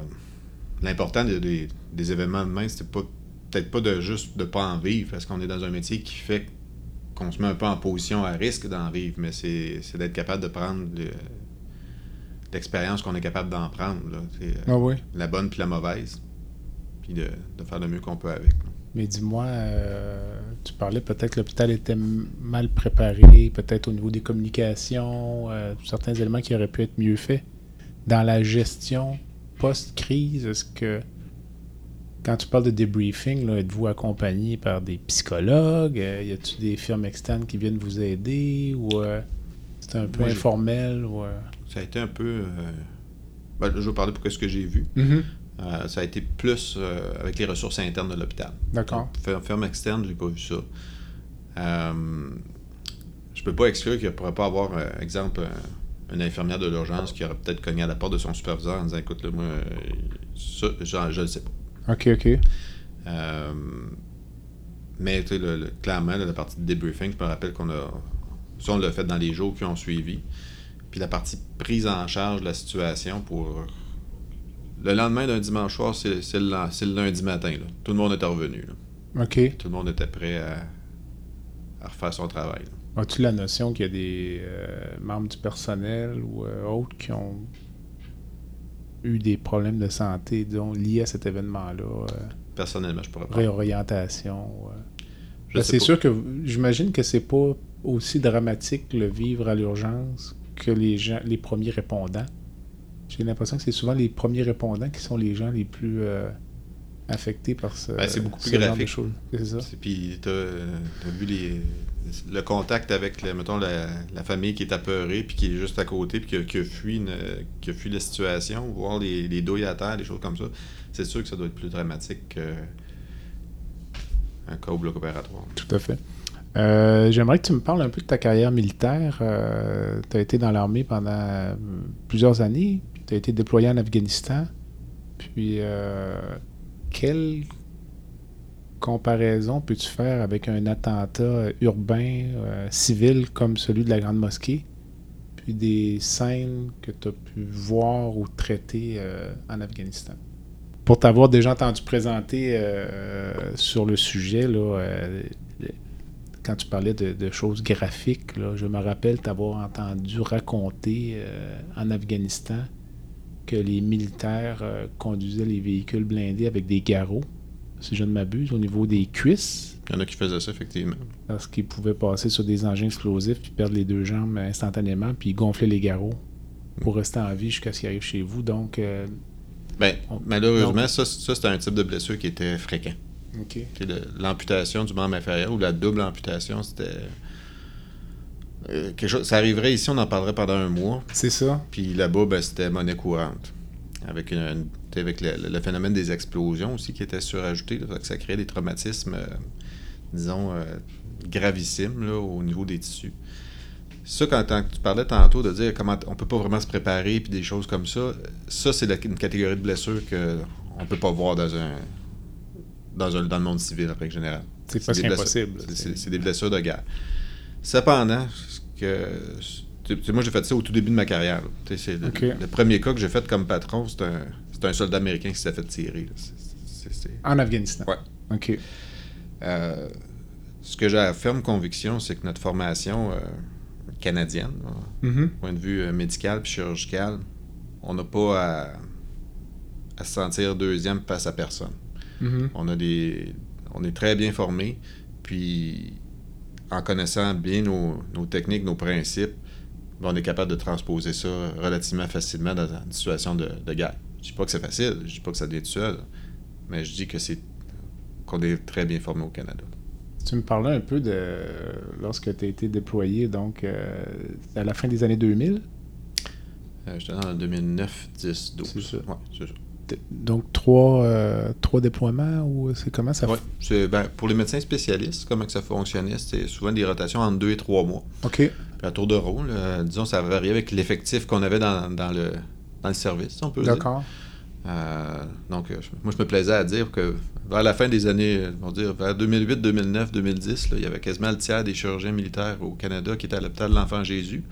L'important des, des- des événements de main, c'était pas peut-être pas de juste de pas en vivre, parce qu'on est dans un métier qui fait qu'on se met un peu en position à risque d'en vivre, mais c'est c'est d'être capable de prendre le- l'expérience qu'on est capable d'en prendre. là, Ah oui. La bonne puis la mauvaise. Puis de, de faire le mieux qu'on peut avec. là. Mais dis-moi, euh, tu parlais peut-être que l'hôpital était mal préparé, peut-être au niveau des communications, euh, certains éléments qui auraient pu être mieux faits. Dans la gestion post-crise, est-ce que quand tu parles de débriefing, êtes-vous accompagné par des psychologues? Euh, y a-t-il des firmes externes qui viennent vous aider? Ou c'est un peu Moi, informel? Ou? Ça a été un peu. ben, je vais parler pour ce que j'ai vu. Mhm. Euh, ça a été plus euh, avec les ressources internes de l'hôpital. D'accord. Ferme externe, j'ai pas vu ça. Euh, je peux pas exclure qu'il ne pourrait pas avoir, euh, exemple, un- une infirmière de l'urgence qui aurait peut-être cogné à la porte de son superviseur en disant Écoute, là, moi, ça, j'en- je ne sais pas. OK, OK. Mais le- le- clairement, là, la partie de débriefing, je me rappelle qu'on a. Ça, on l'a fait dans les jours qui ont suivi. Puis la partie prise en charge de la situation pour. Le lendemain d'un dimanche soir, c'est le, lundi matin. là. Tout le monde était revenu. là. OK. Tout le monde était prêt à, à refaire son travail. As-tu la notion qu'il y a des euh, membres du personnel ou euh, autres qui ont eu des problèmes de santé, disons, liés à cet événement-là? euh, Personnellement, je pourrais pas. réorientation? Ben, c'est sûr que j'imagine que c'est pas aussi dramatique le vivre à l'urgence que les gens, les premiers répondants. J'ai l'impression que c'est souvent les premiers répondants qui sont les gens les plus euh, affectés par ce, Ben, c'est beaucoup plus ce graphique. C'est ça? Puis t'as as vu les, le contact avec, le- mettons, la, la famille qui est apeurée, puis qui est juste à côté, puis qui a, qui a fui, une- qui a fui la situation, voir les, les douilles à terre, des choses comme ça. C'est sûr que ça doit être plus dramatique qu'un cas au bloc opératoire. Tout à fait. Euh, J'aimerais que tu me parles un peu de ta carrière militaire. tu as été dans l'armée pendant euh, plusieurs années. Tu as été déployé en Afghanistan. Puis, euh, quelle comparaison peux-tu faire avec un attentat urbain, euh, civil, comme celui de la Grande Mosquée? Puis des scènes que tu as pu voir ou traiter euh, en Afghanistan? Pour t'avoir déjà entendu présenter euh, sur le sujet, là, euh, quand tu parlais de, choses graphiques, là, je me rappelle t'avoir entendu raconter euh, en Afghanistan que les militaires euh, conduisaient les véhicules blindés avec des garrots, si je ne m'abuse, au niveau des cuisses. Il y en a qui faisaient ça, effectivement. Parce qu'ils pouvaient passer sur des engins explosifs puis perdre les deux jambes instantanément puis gonfler les garrots pour rester en vie jusqu'à ce qu'ils arrivent chez vous. Donc, euh, Ben, On- malheureusement, donc- ça, ça c'était un type de blessure qui était fréquent. OK. Puis le- L'amputation du membre inférieur ou la double amputation, c'était. Euh, quelque chose, ça arriverait ici, on en parlerait pendant un mois. C'est ça. Puis là-bas, ben, c'était monnaie courante. Avec, une- une- avec le, le phénomène des explosions aussi qui était surajouté. là, fait que ça créait des traumatismes, euh, disons, euh, gravissimes là, au niveau des tissus. Ça, quand, tu parlais tantôt de dire comment on peut pas vraiment se préparer puis des choses comme ça, ça, c'est une catégorie de blessures que on peut pas voir dans un dans, un, dans le monde civil, en règle générale. C'est presque impossible. c'est des blessures de guerre. Cependant, ce que, moi, j'ai fait ça au tout début de ma carrière. le, premier cas que j'ai fait comme patron, c'est un, soldat américain qui s'est fait tirer. En Afghanistan. Ouais. OK. Euh, ce que j'ai à ferme conviction, c'est que notre formation euh, canadienne, Mhm. point de vue euh, médical et chirurgical, on n'a pas à, à se sentir deuxième face à personne. Mhm. On a des. On est très bien formés. Puis en connaissant bien nos, nos techniques, nos principes, ben, on est capable de transposer ça relativement facilement dans une situation de, de guerre. Je dis pas que c'est facile, je dis pas que ça vient tout seul, mais je dis que c'est qu'on est très bien formé au Canada. Tu me parlais un peu de lorsque tu as été déployé, donc euh, à la fin des années 2000. Euh, J'étais dans le 2009, 10, 12. C'est ça. Ouais, c'est ça. Donc trois, euh, trois déploiements ou c'est comment ça c'est- ben, pour les médecins spécialistes, comment que ça fonctionnait, c'était souvent des rotations entre deux et trois mois. OK. Puis à tour de rôle, euh, disons, ça variait avec l'effectif qu'on avait dans, dans le, dans le service, si on peut dire. D'accord. Euh, donc, moi, je me plaisais à dire que vers la fin des années, on va dire vers 2008, 2009, 2010, là, il y avait quasiment le tiers des chirurgiens militaires au Canada qui étaient à l'hôpital de l'Enfant Jésus.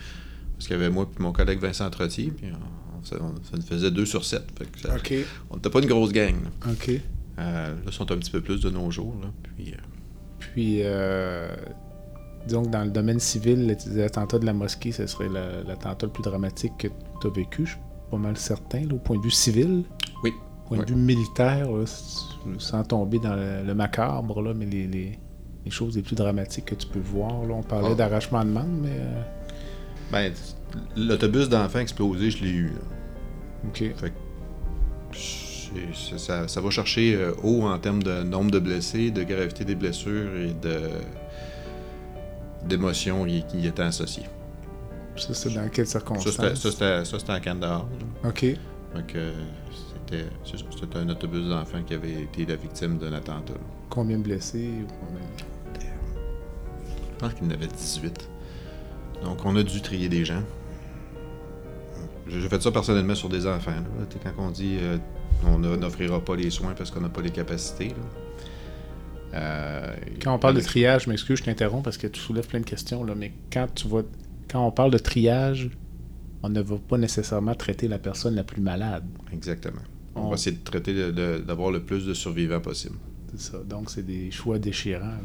Parce qu'il y avait moi et mon collègue Vincent Trottier, puis on- ça, nous faisait deux sur sept. Fait que ça- OK. On n'était pas une grosse gang. là. OK. Euh, là, sont un petit peu plus de nos jours. Là, puis, euh, Puis, euh, disons que dans le domaine civil, l'attentat de la mosquée, ce serait l'attentat le plus dramatique que tu as vécu. Je suis pas mal certain, là, au point de vue civil. Oui. Au point de vue militaire, là, sans tomber dans le, le macabre, là, mais les, les- les choses les plus dramatiques que tu peux voir. Là, on parlait Ah. d'arrachement de membres, mais... ben, l'autobus d'enfants explosé, je l'ai eu. là. OK. Fait que ça, ça va chercher euh, haut en termes de nombre de blessés, de gravité des blessures et de d'émotions qui y étaient associées. Ça, c'est dans quelles circonstances? ça, c'était en Canada. OK. Euh, c'était un autobus d'enfants qui avait été la victime d'un attentat. Combien de blessés? ou combien- Je pense qu'il y en avait 18. Donc, on a dû trier des gens. J'ai fait ça personnellement sur des enfants. là. Quand on dit euh, on n'offrira pas les soins parce qu'on n'a pas les capacités. là. Euh, Quand on parle de triage, je m'excuse, je t'interromps parce que tu soulèves plein de questions, là, mais quand tu vas. Quand on parle de triage, on ne va pas nécessairement traiter la personne la plus malade. Exactement. On On- va essayer de traiter d'avoir le plus de survivants possible. C'est ça. Donc, c'est des choix déchirants.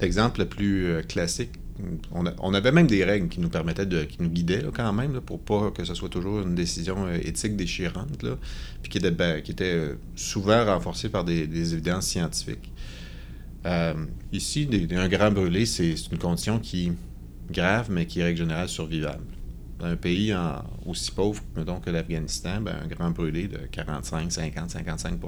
L'exemple le plus euh, classique, on, a- on avait même des règles qui nous permettaient de, qui nous guidaient là, quand même, là, pour pas que ce soit toujours une décision euh, éthique déchirante, là, puis qui était, ben, qui était euh, souvent renforcée par des, des évidences scientifiques. Euh, ici, des- un grand brûlé, c'est une condition qui grave, mais qui est règle générale survivable. Dans un pays en- aussi pauvre mettons, que l'Afghanistan, ben, un grand brûlé de 45, 50, 55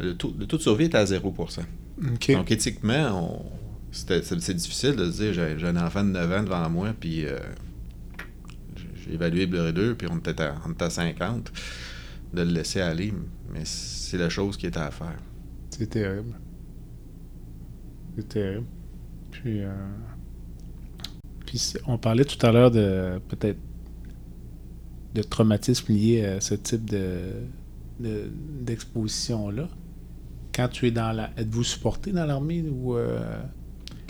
le taux, le taux de survie est à 0 OK. donc, éthiquement, on- c'est difficile de se dire j'ai un enfant de 9 ans devant moi, puis euh, j'ai- évalué Bleu 2, puis on était, à, on était à 50, de le laisser aller. Mais c'est la chose qui était à faire. C'est terrible. C'est terrible. Puis, euh, puis on parlait tout à l'heure de peut-être de traumatisme lié à ce type de de- d'exposition-là. Quand tu es dans la... Êtes-vous supporté dans l'armée ou... euh,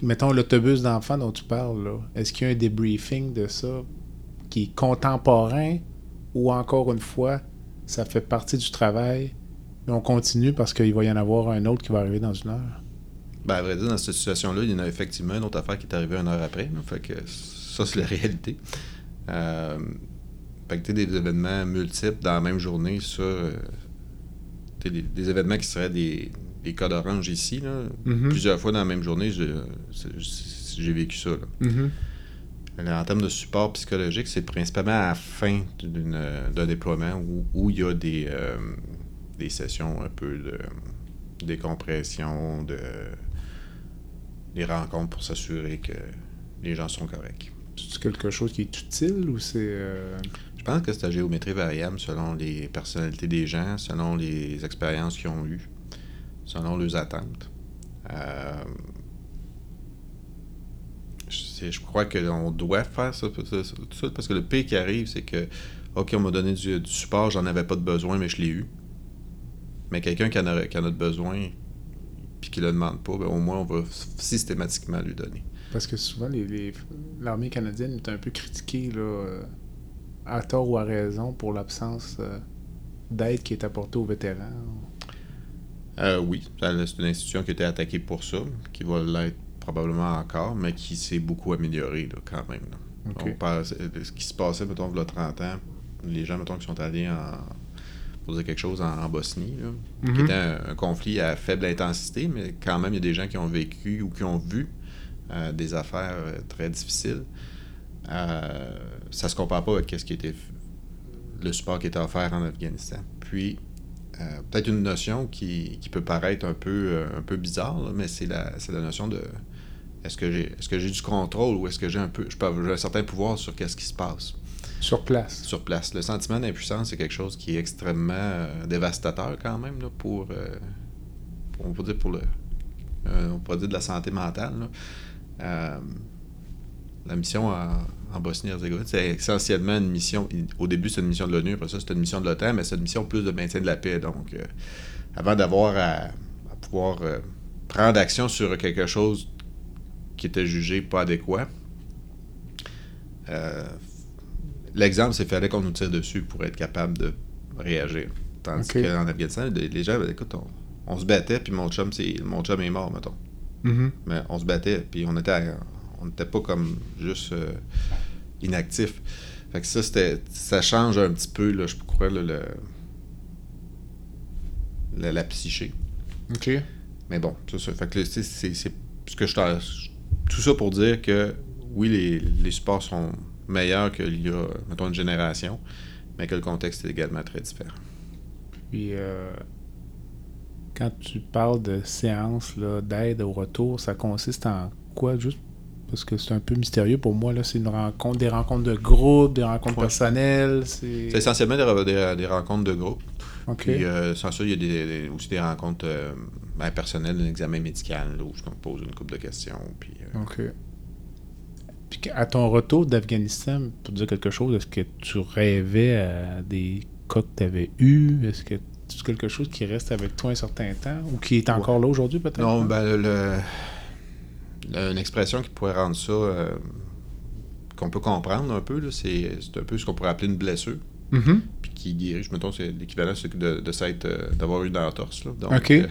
Mettons l'autobus d'enfants dont tu parles. Est-ce qu'il y a un débriefing de ça qui est contemporain ou encore une fois, ça fait partie du travail, mais on continue parce qu'il va y en avoir un autre qui va arriver dans une heure? Ben, à vrai dire, dans cette situation-là, il y en a effectivement une autre affaire qui est arrivée une heure après. fait que ça, c'est la réalité. Euh, fait que des événements multiples dans la même journée, euh, sais, des, des événements qui seraient des, les codes orange ici, là, Mhm. plusieurs fois dans la même journée, j'ai vécu ça. là. Mhm. En termes de support psychologique, c'est principalement à la fin d'un déploiement où, où il y a des, euh, des sessions un peu de décompression, de, des rencontres pour s'assurer que les gens sont corrects. C'est quelque chose qui est utile ou c'est. euh, Je pense que c'est la géométrie variable selon les personnalités des gens, selon les expériences qu'ils ont eues, selon leurs attentes. Euh, je, crois qu'on doit faire ça, tout ça, parce que le pire qui arrive, c'est que, OK, on m'a donné du, du support, j'en avais pas de besoin, mais je l'ai eu. Mais quelqu'un qui en, a, qui en a de besoin, puis qui le demande pas, ben, au moins on va systématiquement lui donner. Parce que souvent, les, les- l'armée canadienne est un peu critiquée, là, euh, à tort ou à raison, pour l'absence euh, d'aide qui est apportée aux vétérans. Euh, oui, c'est une institution qui a été attaquée pour ça, qui va l'être probablement encore, mais qui s'est beaucoup améliorée là, quand même. là. On ce qui se passait, mettons, il y a 30 ans, les gens, mettons, qui sont allés en, pour dire quelque chose, en, en Bosnie, là, qui Mhm. était un, un conflit à faible intensité, mais quand même, il y a des gens qui ont vécu ou qui ont vu euh, des affaires euh, très difficiles. Ça se compare pas avec ce qui était le support qui était offert en Afghanistan. Puis, euh, peut-être une notion qui, qui peut paraître un peu, euh, un peu bizarre, là, mais c'est la, c'est la notion de est-ce que j'ai est-ce que j'ai du contrôle ou est-ce que j'ai un peu je peux avoir- j'ai un certain pouvoir sur qu'est-ce qui se passe? Sur place. sur place. Le sentiment d'impuissance, c'est quelque chose qui est extrêmement euh, dévastateur quand même là, pour, euh, pour- on peut dire pour le euh, on pourrait dire de la santé mentale. là. La mission en, en Bosnie-Herzégovine, c'est essentiellement une mission. Au début, c'est une mission de l'ONU, après ça, c'est une mission de l'OTAN, mais c'est une mission plus de maintien de la paix. Donc, euh, avant d'avoir à, à pouvoir euh, prendre action sur quelque chose qui était jugé pas adéquat, euh, l'exemple, c'est qu'il fallait qu'on nous tire dessus pour être capable de réagir. Tandis qu'en Afghanistan, les gens, ben, écoute, on, on se battait, puis mon chum, c'est, mon chum est mort, mettons. Mhm. Mais on se battait, puis on était, à- on n'était pas comme juste euh, inactif. Fait que ça, c'était, ça change un petit peu, là, je crois, là, le, la, la psyché. OK. Mais bon, c'est ça. Fait que, c'est, ce que je Tout ça pour dire que, oui, les, les supports sont meilleurs qu'il y a, mettons, une génération, mais que le contexte est également très différent. Puis, euh, quand tu parles de séance d'aide au retour, ça consiste en quoi? Juste parce que c'est un peu mystérieux pour moi là, c'est une rencontre, des rencontres de groupe, des rencontres Ouais. personnelles, c'est essentiellement des, des- des rencontres de groupe. Puis, euh, sans ça, il y a des, des- aussi des rencontres euh, ben, personnelles, un examen médical, là, où je me pose une couple de questions. Puis, euh, OK. Puis à ton retour d'Afghanistan, pour dire quelque chose, est-ce que tu rêvais à des cas que tu avais eus? Est-ce que c'est quelque chose qui reste avec toi un certain temps ou qui est encore là aujourd'hui peut-être? Non, ben, le- une expression qui pourrait rendre ça, euh, qu'on peut comprendre un peu, c'est un peu ce qu'on pourrait appeler une blessure, Mhm. puis qui guérit. Je me trompe, c'est l'équivalent de, de euh, d'avoir eu une entorse. Là. Donc, euh,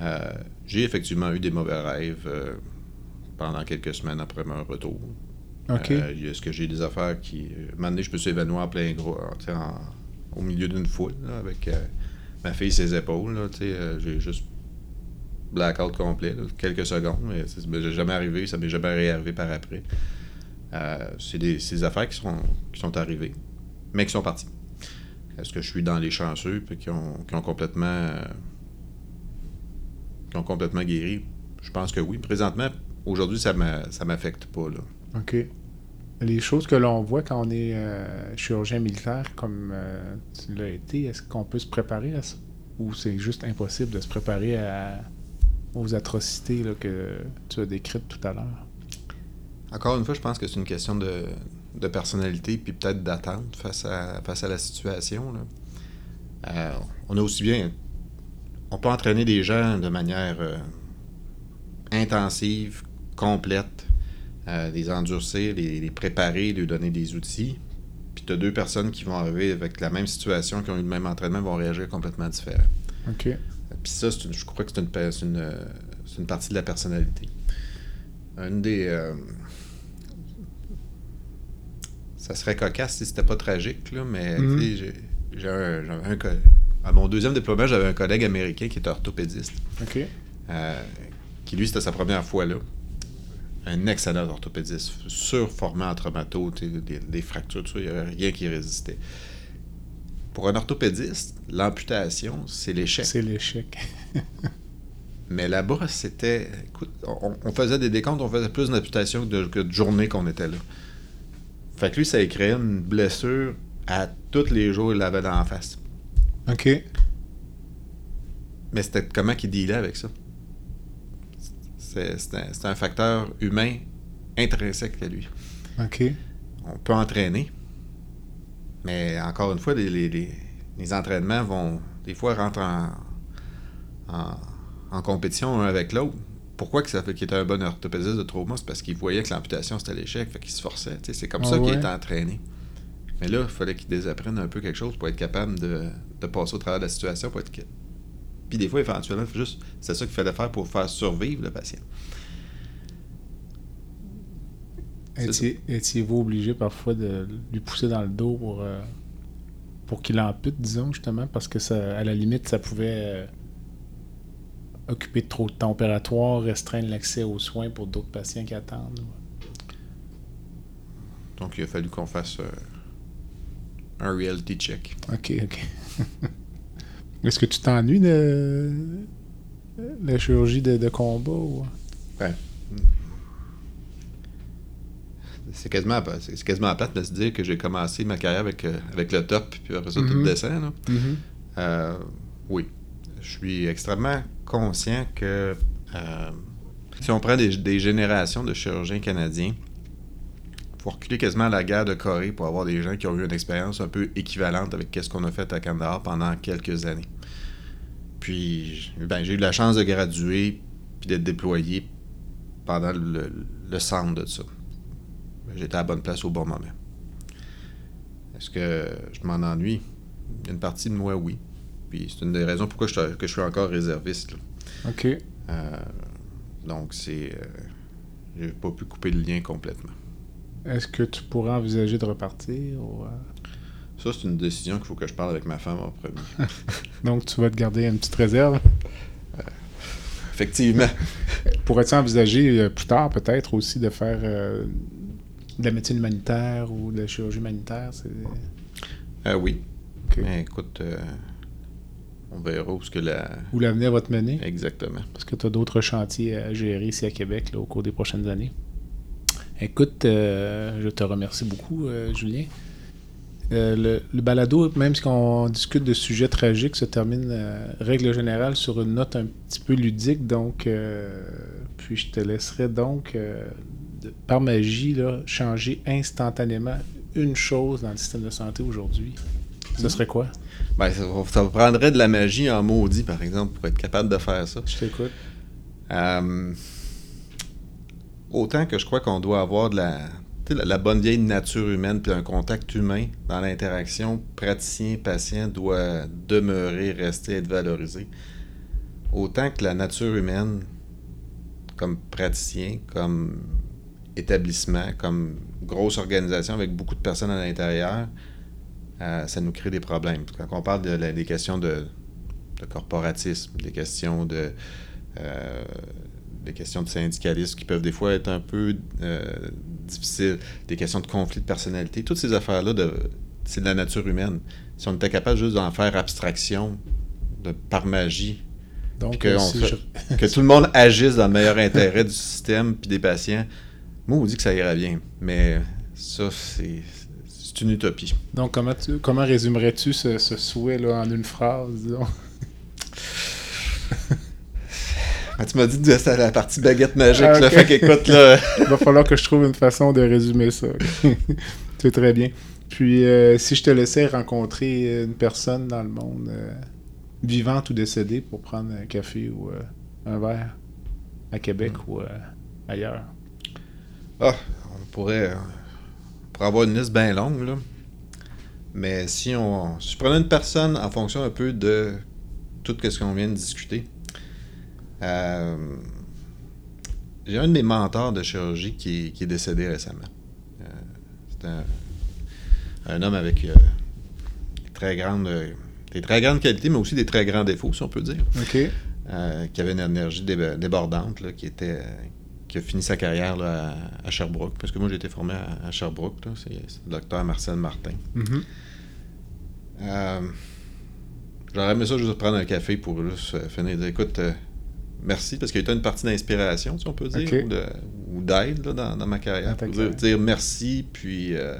euh, j'ai effectivement eu des mauvais rêves euh, pendant quelques semaines après mon retour. Euh, Est-ce que j'ai des affaires qui. euh, donné, je me suis évanoui en plein gros, en- au milieu d'une foule, là, avec euh, ma fille ses épaules. euh, j'ai juste blackout complet, quelques secondes. Ben, j'ai jamais arrivé, ça m'est jamais réarrivé par après. Euh, c'est des, affaires qui sont, qui sont arrivées, mais qui sont parties. Est-ce que je suis dans les chanceux puis qui ont, qui ont complètement. euh, qui ont complètement guéri? Je pense que oui. Présentement, aujourd'hui, ça ça m'affecte pas. Là. OK. Les choses que l'on voit quand on est euh, chirurgien militaire, comme tu l'as été, est-ce qu'on peut se préparer à ça? Ou c'est juste impossible de se préparer à- aux atrocités là, que tu as décrites tout à l'heure? Encore une fois, je pense que c'est une question de, de personnalité puis peut-être d'attente face à, face à la situation. là. Euh, on a aussi bien. On peut entraîner des gens de manière euh, intensive, complète, euh, les endurcir, les, les préparer, leur donner des outils. Puis tu as deux personnes qui vont arriver avec la même situation, qui ont eu le même entraînement, vont réagir complètement différent. OK. Puis ça, une- je crois que c'est une, pa- c'est une, euh, c'est une partie de la personnalité. Une des. euh, ça serait cocasse si c'était pas tragique, là, mais Mhm. sais, j'ai- un, à mon deuxième diplôme, j'avais un collègue américain qui était orthopédiste. OK. Euh, qui lui, c'était sa première fois là. Un excellent orthopédiste, surformé en traumato, des, des, fractures, tout ça, il n'y avait rien qui résistait. Pour un orthopédiste, l'amputation, c'est l'échec. C'est l'échec. Mais là-bas, c'était. Écoute, on, faisait des décomptes, on faisait plus d'amputations que, que de, journées qu'on était là. Fait que lui, ça a créé une blessure à tous les jours, il l'avait dans la face. OK. Mais c'était comment qu'il dealait avec ça? C'est un, facteur humain intrinsèque à lui. OK. On peut entraîner, mais encore une fois, les, les, entraînements vont des fois rentrer en, en, compétition un avec l'autre. Pourquoi que ça fait qu'il était un bon orthopédiste de trauma? C'est parce qu'il voyait que l'amputation c'était l'échec, fait qu'il se forçait. C'est comme ah ça qu'il était entraîné. Mais là, il fallait qu'il désapprenne un peu quelque chose pour être capable de, de passer au travers de la situation, pour être puis des fois, éventuellement, juste, c'est ça qu'il fallait faire pour faire survivre le patient. Étiez-vous obligé parfois de lui pousser dans le dos pour, euh, pour qu'il ampute, disons, justement, parce que ça, à la limite, ça pouvait euh, occuper trop de temps opératoire, restreindre l'accès aux soins pour d'autres patients qui attendent? Donc, il a fallu qu'on fasse euh, un reality check. OK, OK. Est-ce que tu t'ennuies de la chirurgie de, combat? Ou... Ben, c'est quasiment, c'est quasiment plate de se dire que j'ai commencé ma carrière avec, euh, avec le top, puis après ça, tout le mm-hmm. dessin. Mm-hmm. Euh, oui. Je suis extrêmement conscient que euh, si on prend des, des, générations de chirurgiens canadiens, il faut reculer quasiment à la guerre de Corée pour avoir des gens qui ont eu une expérience un peu équivalente avec ce qu'on a fait à Kandahar pendant quelques années. Puis, ben, j'ai eu la chance de graduer puis d'être déployé pendant le, centre de ça. J'étais à la bonne place au bon moment. Est-ce que je m'en ennuie? Une partie de moi, oui. Puis c'est une des raisons pourquoi je, que je suis encore réserviste. OK. Euh, donc, c'est. Euh, j'ai pas pu couper le lien complètement. Est-ce que tu pourrais envisager de repartir ou, euh? Ça, c'est une décision qu'il faut que je parle avec ma femme en premier. Donc, tu vas te garder une petite réserve? Euh, effectivement. Pourrais-tu envisager plus tard, peut-être, aussi, de faire de la médecine humanitaire ou de la chirurgie humanitaire? oui. Mais écoute, on verra où ce que la... Où l'avenir va te mener? Exactement. Parce que tu as d'autres chantiers à gérer ici à Québec au cours des prochaines années. Écoute, euh, je te remercie beaucoup, euh, Julien. Euh, le, balado, même si on discute de sujets tragiques, se termine, règle générale, sur une note un petit peu ludique. Donc, puis je te laisserai donc, par magie, changer instantanément une chose dans le système de santé aujourd'hui. Ce serait quoi? Ben, ça, ça, prendrait de la magie en maudit, par exemple, pour être capable de faire ça. Je t'écoute autant que je crois qu'on doit avoir de la, la, bonne vieille nature humaine, puis un contact humain dans l'interaction praticien-patient doit demeurer, rester, être valorisé. Autant que la nature humaine, comme praticien, comme établissement, comme grosse organisation avec beaucoup de personnes à l'intérieur, euh, ça nous crée des problèmes. Quand on parle de, des questions de, corporatisme, des questions de euh, des questions de syndicalisme qui peuvent des fois être un peu euh, difficiles, des questions de conflit de personnalité, toutes ces affaires-là, c'est de la nature humaine. Si on était capable juste d'en faire abstraction de, par magie, Donc, que, que, tout le monde agisse dans le meilleur intérêt du système puis des patients, moi, on dit que ça ira bien. Mais ça, c'est une utopie. Donc, comment, tu, comment résumerais-tu ce, ce souhait-là en une phrase, disons? Ah, tu m'as dit que c'était la partie baguette magique. Ah, fait qu'écoute, là. Il va falloir que je trouve une façon de résumer ça. C'est très bien. Puis, euh, si je te laissais rencontrer une personne dans le monde, euh, vivante ou décédée, pour prendre un café ou euh, un verre à Québec hmm. ou ailleurs. Ah, on pourrait, avoir une liste bien longue, là. Mais si on. Si je prenais une personne en fonction un peu de tout ce qu'on vient de discuter, euh, j'ai un de mes mentors de chirurgie qui, est décédé récemment. Euh, c'est un, homme avec euh, très grande des très grandes qualités, mais aussi des très grands défauts, si on peut dire. OK. Euh, qui avait une énergie dé- débordante, là, qui était euh, qui a fini sa carrière là, à, à Sherbrooke. Parce que moi, j'ai été formé à, à Sherbrooke. C'est le docteur Marcel Martin. Mhm. Euh, J'aurais aimé ça juste prendre un café pour juste euh, finir dire écoute, euh, merci, parce qu'il y a eu une partie d'inspiration, si on peut dire, ou de- ou d'aide dans, dans ma carrière. Pour dire, merci, puis euh,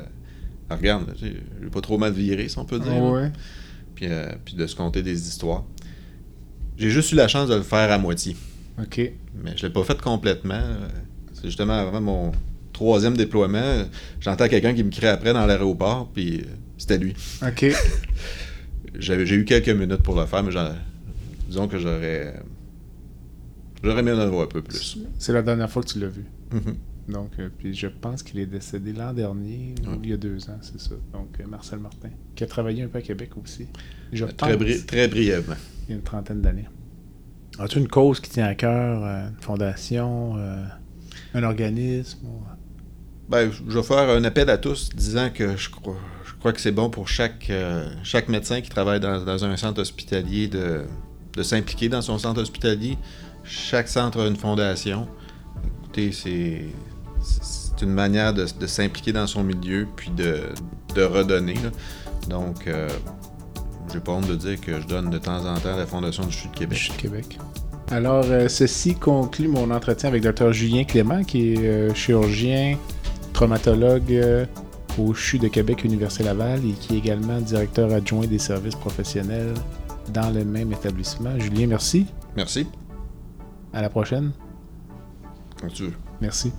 ah, regarde, j'ai pas trop mal viré, si on peut dire. Là. ouais. Puis, puis de se conter des histoires. J'ai juste eu la chance de le faire à moitié. OK. Mais je l'ai pas fait complètement. C'est justement avant mon troisième déploiement. J'entends quelqu'un qui me crie après dans l'aéroport, puis c'était lui. OK. J'ai eu quelques minutes pour le faire, mais disons que j'aurais. J'aurais aimé avoir un peu plus. C'est la dernière fois que tu l'as vu. Mhm. Donc, euh, puis je pense qu'il est décédé l'an dernier, ou il y a deux ans, c'est ça. Donc, euh, Marcel Martin, qui a travaillé un peu à Québec aussi. Je pense, très, bri- très brièvement. il y a une trentaine d'années. As-tu une cause qui tient à cœur, euh, une fondation, euh, un organisme ou- Ben, je vais faire un appel à tous disant que je crois, je crois que c'est bon pour chaque, euh, chaque médecin qui travaille dans, un centre hospitalier de, de s'impliquer dans son centre hospitalier. Chaque centre a une fondation. Écoutez, c'est, une manière de, s'impliquer dans son milieu puis de, de redonner. Donc, euh, j'ai pas honte de dire que je donne de temps en temps à la Fondation du CHU de Je Québec. de Québec. Alors, euh, ceci conclut mon entretien avec Dr. Julien Clément, qui est euh, chirurgien, traumatologue euh, au CHU de Québec, Université Laval, et qui est également directeur adjoint des services professionnels dans le même établissement. Julien, merci. Merci. À la prochaine. Quand tu veux. Merci.